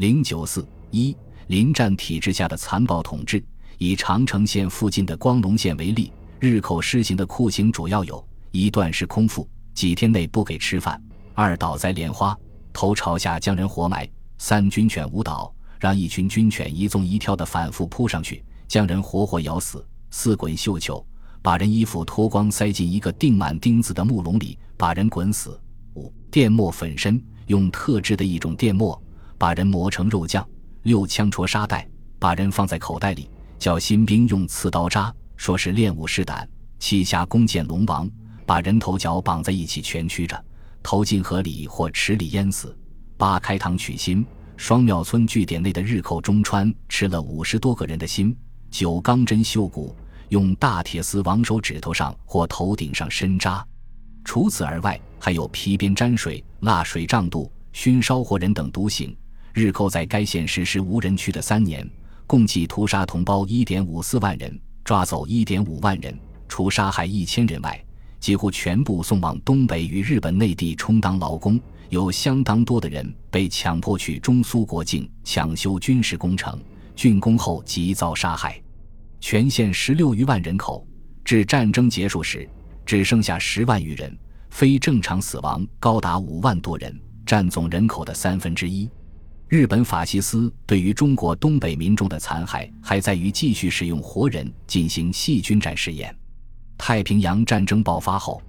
零九四一临战体制下的残暴统治。以长城县附近的光龙县为例，日寇施行的酷刑主要有：一断食空腹，几天内不给吃饭；二倒栽莲花，头朝下将人活埋；三军犬舞蹈，让一群军犬一纵一跳的反复扑上去，将人活活咬死；四滚绣球，把人衣服脱光塞进一个钉满钉子的木笼里，把人滚死；五电磨粉身，用特制的一种电磨把人磨成肉酱；六枪戳沙袋，把人放在口袋里。叫新兵用刺刀扎，说是练武试胆；七下弓箭龙王，把人头脚绑在一起蜷曲着，投进河里或池里淹死；八开膛取心，双庙村据点内的日寇中川吃了五十多个人的心；九钢针绣骨，用大铁丝往手指头上或头顶上深扎。除此而外，还有皮鞭沾水、蜡水胀肚、熏烧活人等毒刑。日寇在该县实施无人区的三年。共计屠杀同胞一点五四万人，抓走一点五万人，除杀害一千人外，几乎全部送往东北与日本内地充当劳工。有相当多的人被强迫去中苏国境抢修军事工程，竣工后即遭杀害。全县十六余万人口，至战争结束时只剩下十万余人，非正常死亡高达五万多人，占总人口的三分之一。日本法西斯对于中国东北民众的残害，还在于继续使用活人进行细菌战试验。太平洋战争爆发后，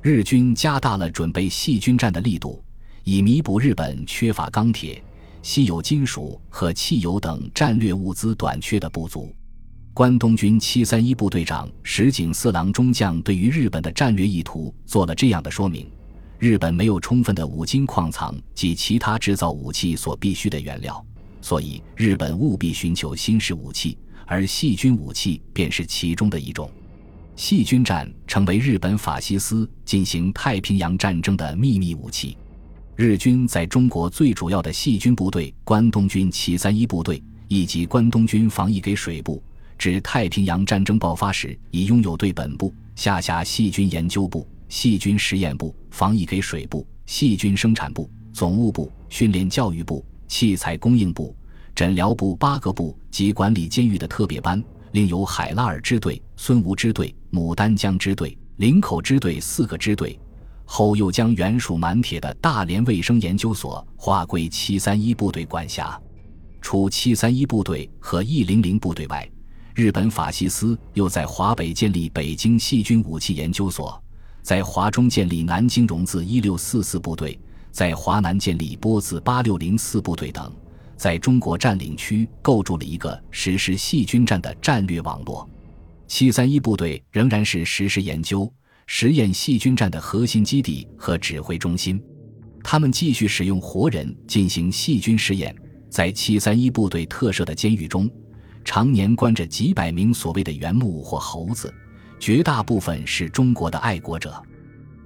日军加大了准备细菌战的力度，以弥补日本缺乏钢铁、稀有金属和汽油等战略物资短缺的不足。关东军七三一部队长石井四郎中将对于日本的战略意图做了这样的说明。日本没有充分的五金矿藏及其他制造武器所必需的原料，所以日本务必寻求新式武器，而细菌武器便是其中的一种。细菌战成为日本法西斯进行太平洋战争的秘密武器。日军在中国最主要的细菌部队关东军七三一部队以及关东军防疫给水部，至太平洋战争爆发时已拥有对本部下辖细菌研究部。细菌实验部、防疫给水部、细菌生产部、总务部、训练教育部、器材供应部、诊疗部八个部及管理监狱的特别班，另有海拉尔支队、孙吴支队、牡丹江支队、林口支队四个支队。后又将原属满铁的大连卫生研究所划归七三一部队管辖。除七三一部队和一零零部队外，日本法西斯又在华北建立北京细菌武器研究所。在华中建立南京荣字一六四四部队，在华南建立波字八六零四部队等，在中国占领区构筑了一个实施细菌战的战略网络。七三一部队仍然是实施研究、实验细菌战的核心基地和指挥中心。他们继续使用活人进行细菌实验。在七三一部队特设的监狱中，常年关着几百名所谓的原木或猴子。绝大部分是中国的爱国者，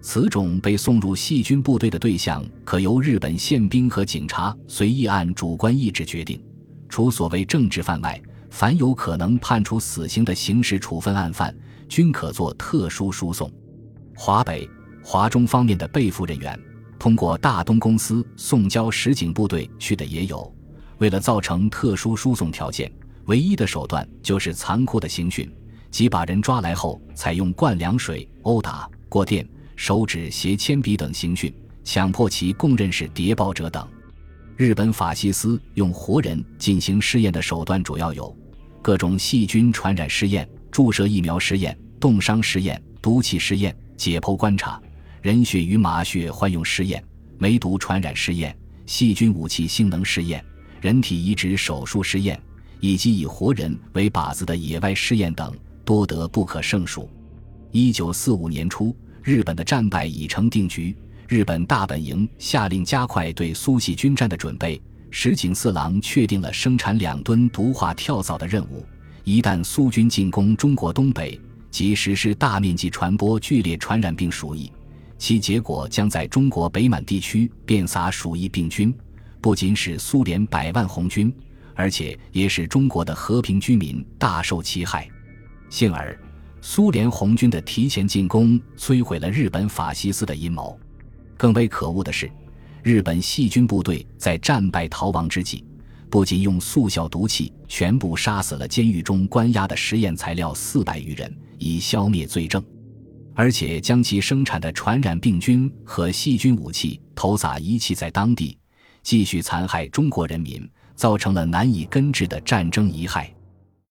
此种被送入细菌部队的对象，可由日本宪兵和警察随意按主观意志决定。除所谓政治犯外，凡有可能判处死刑的刑事处分案犯，均可做特殊输送。华北、华中方面的被俘人员，通过大东公司送交实警部队去的也有。为了造成特殊输送条件，唯一的手段就是残酷的刑讯。即把人抓来后，采用灌凉水、殴打、过电、手指携铅笔等刑讯，强迫其供认是谍报者等。日本法西斯用活人进行试验的手段主要有：各种细菌传染试验、注射疫苗试验、冻伤试验、毒气试验、解剖观察、人血与马血换用试验、梅毒传染试验、细菌武器性能试验、人体移植手术试验，以及以活人为靶子的野外试验等。多得不可胜数。一九四五年初，日本的战败已成定局。日本大本营下令加快对苏系军战的准备。石井四郎确定了生产两吨毒化跳蚤的任务。一旦苏军进攻中国东北，即实施大面积传播剧烈传染病鼠疫，其结果将在中国北满地区遍撒鼠疫病菌，不仅使苏联百万红军，而且也使中国的和平居民大受其害。幸而，苏联红军的提前进攻摧毁了日本法西斯的阴谋。更为可恶的是，日本细菌部队在战败逃亡之际，不仅用速效毒气全部杀死了监狱中关押的实验材料四百余人，以消灭罪证，而且将其生产的传染病菌和细菌武器投撒遗弃在当地，继续残害中国人民，造成了难以根治的战争遗害。